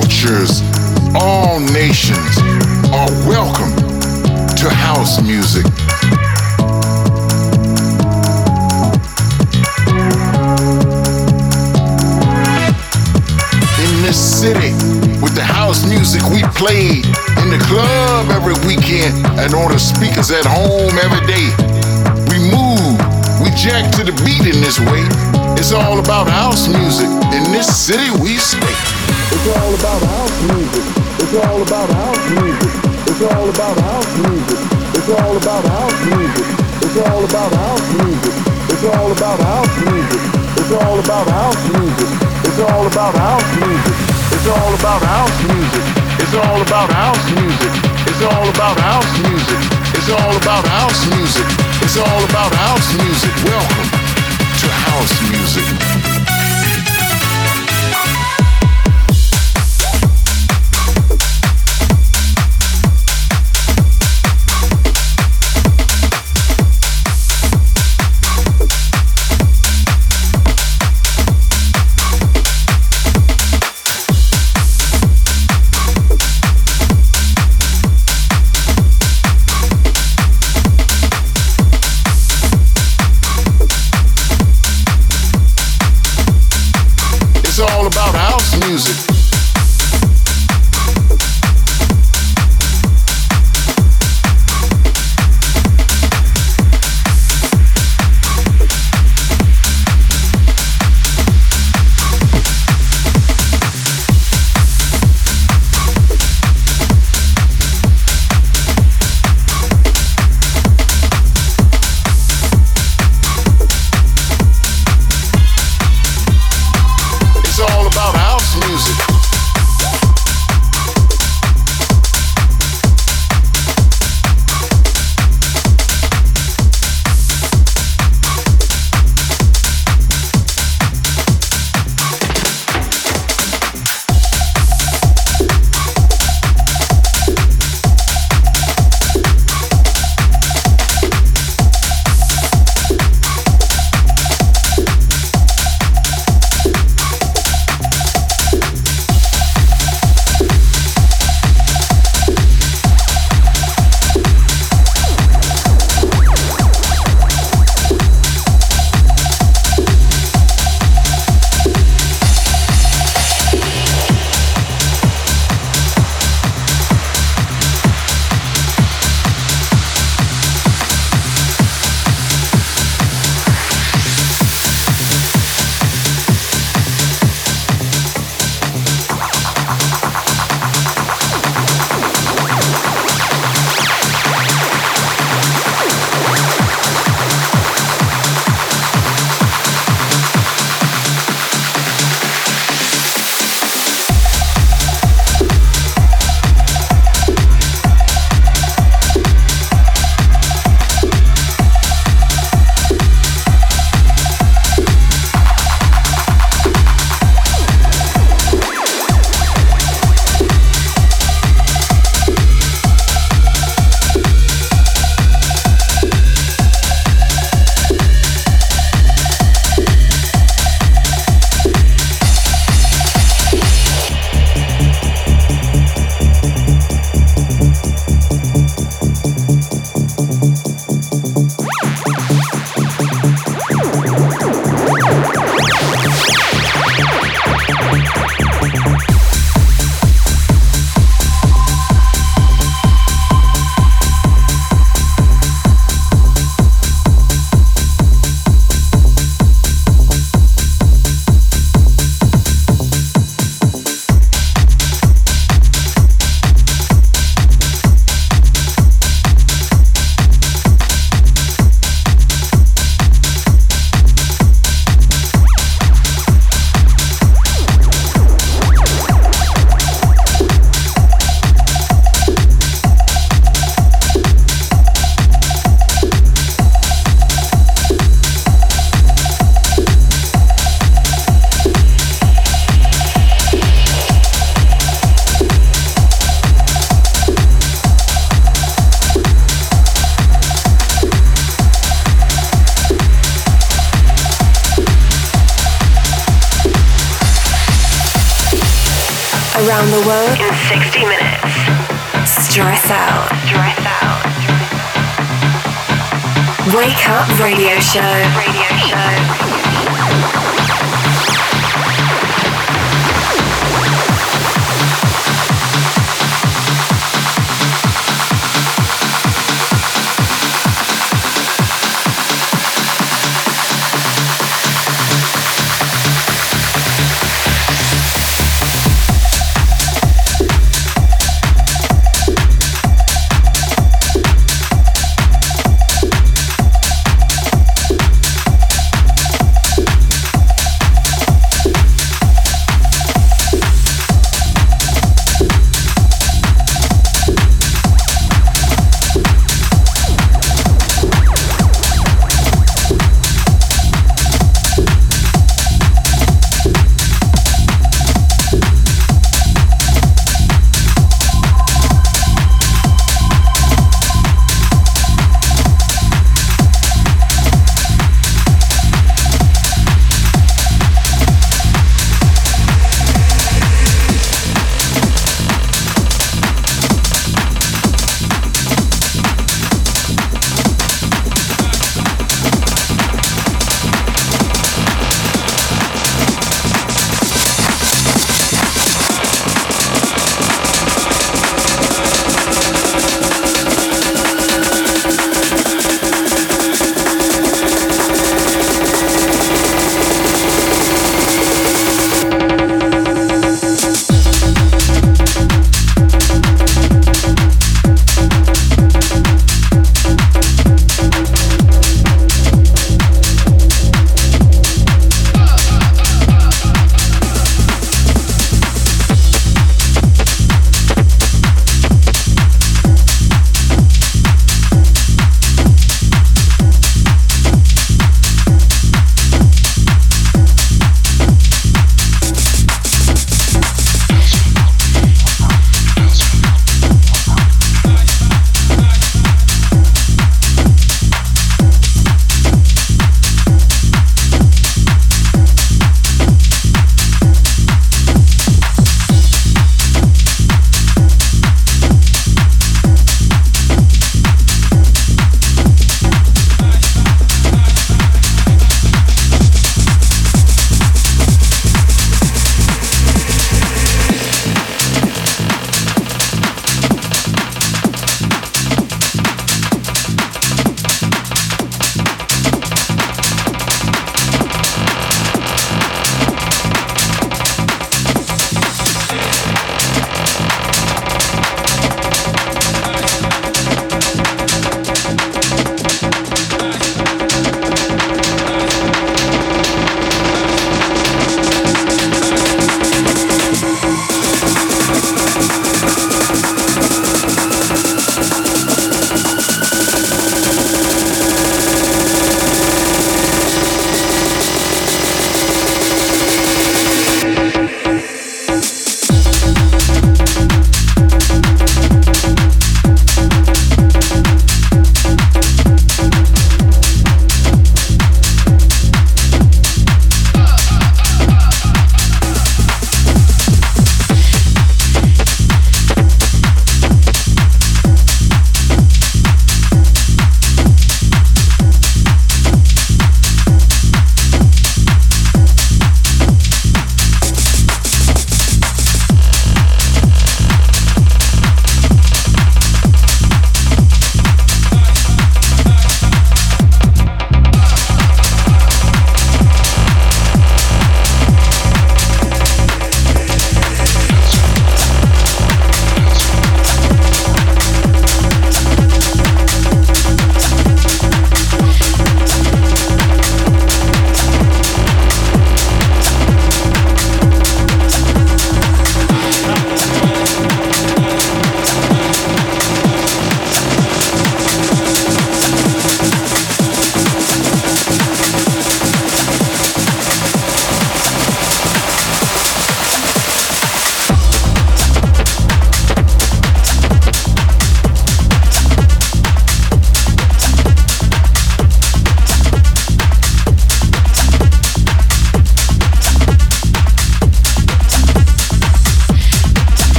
cultures, all nations are welcome to house music. In this city, with the house music we play in the club every weekend and on the speakers at home every day. We move, we jack to the beat in this way. It's all about house music. In this city we stay. It's all about house music. It's all about house music. It's all about house music. It's all about house music. It's all about house music. It's all about house music. It's all about house music. It's all about house music. It's all about house music. It's all about house music. It's all about house music. It's all about house music. It's all about house music. Welcome to house music.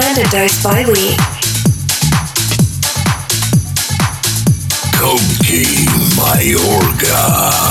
Specialist recommended dose by Mayorga.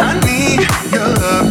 I need your love.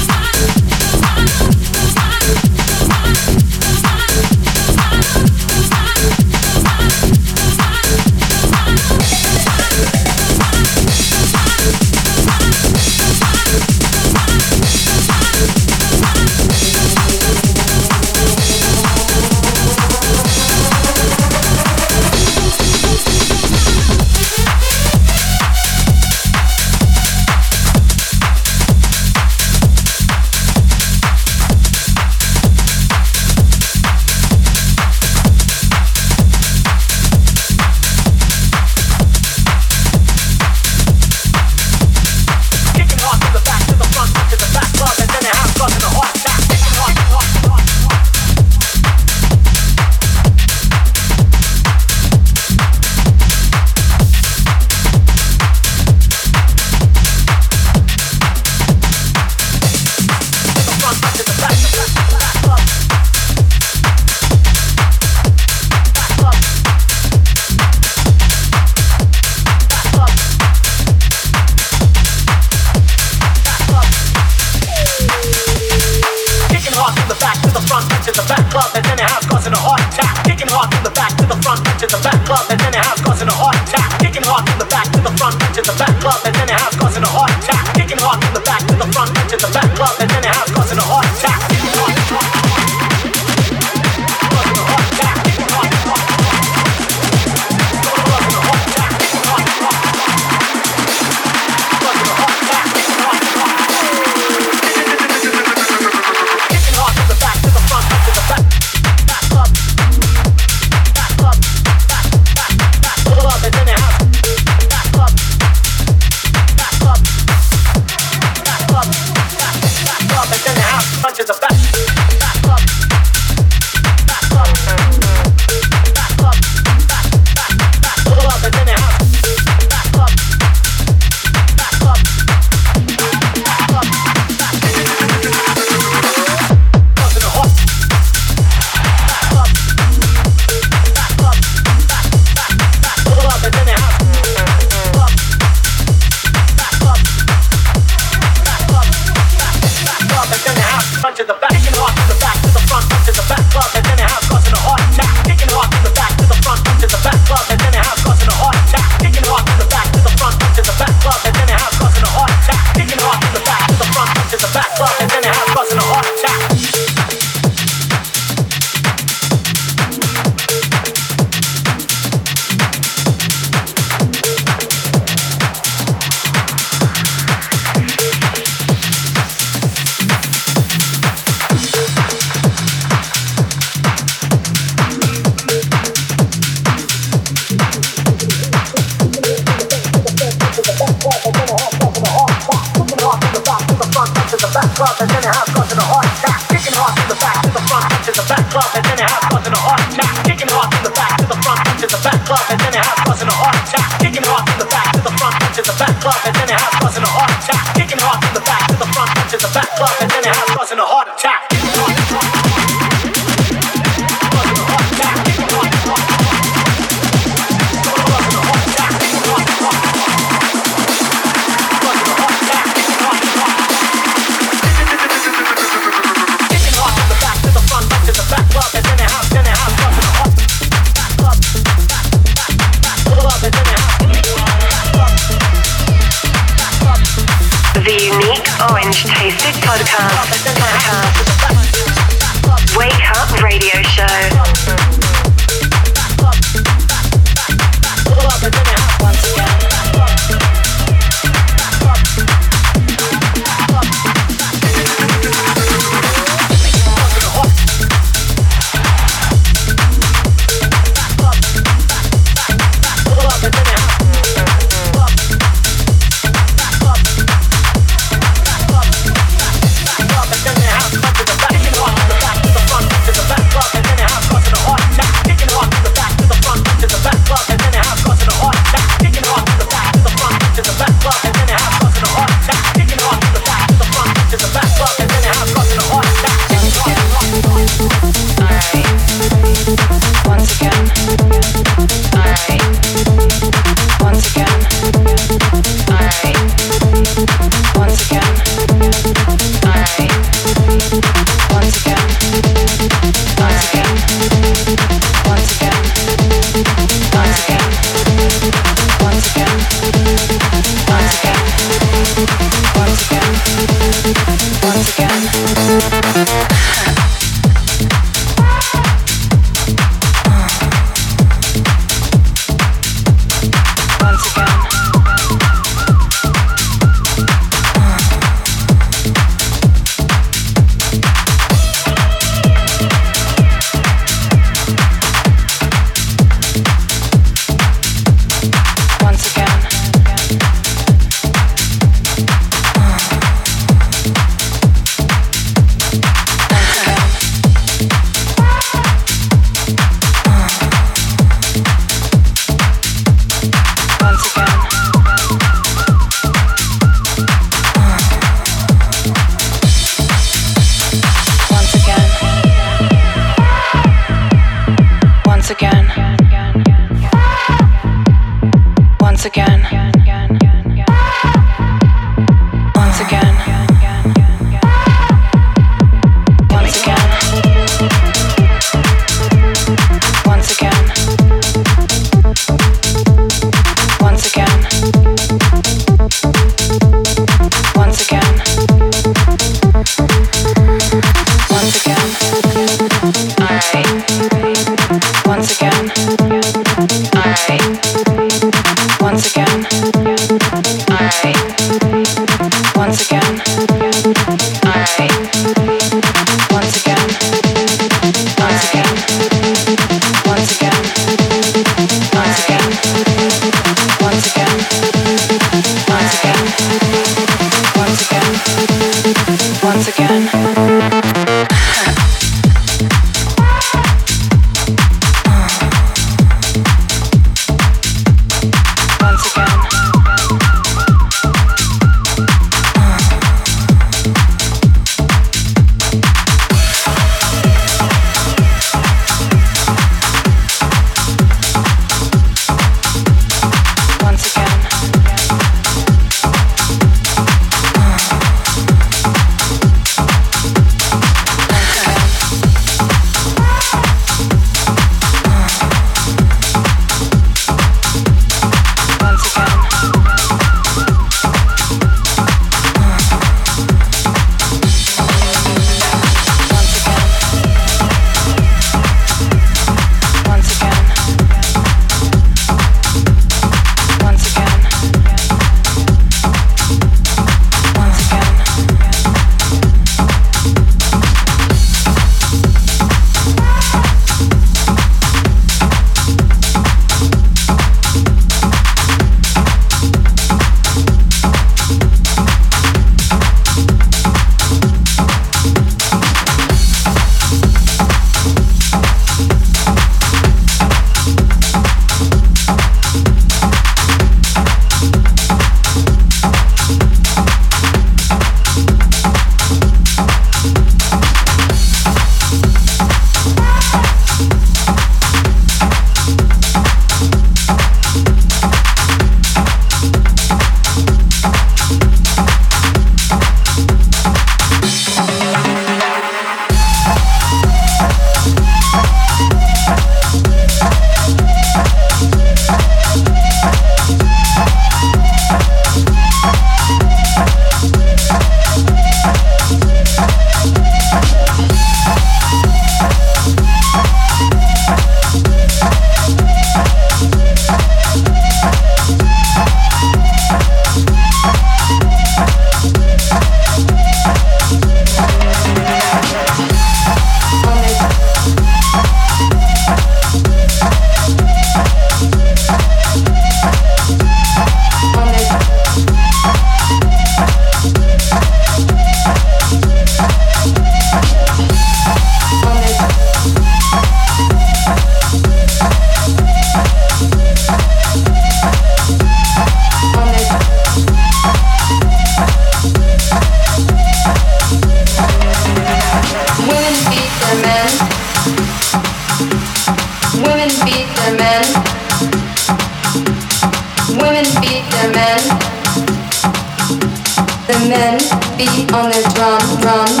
on this drum, drum.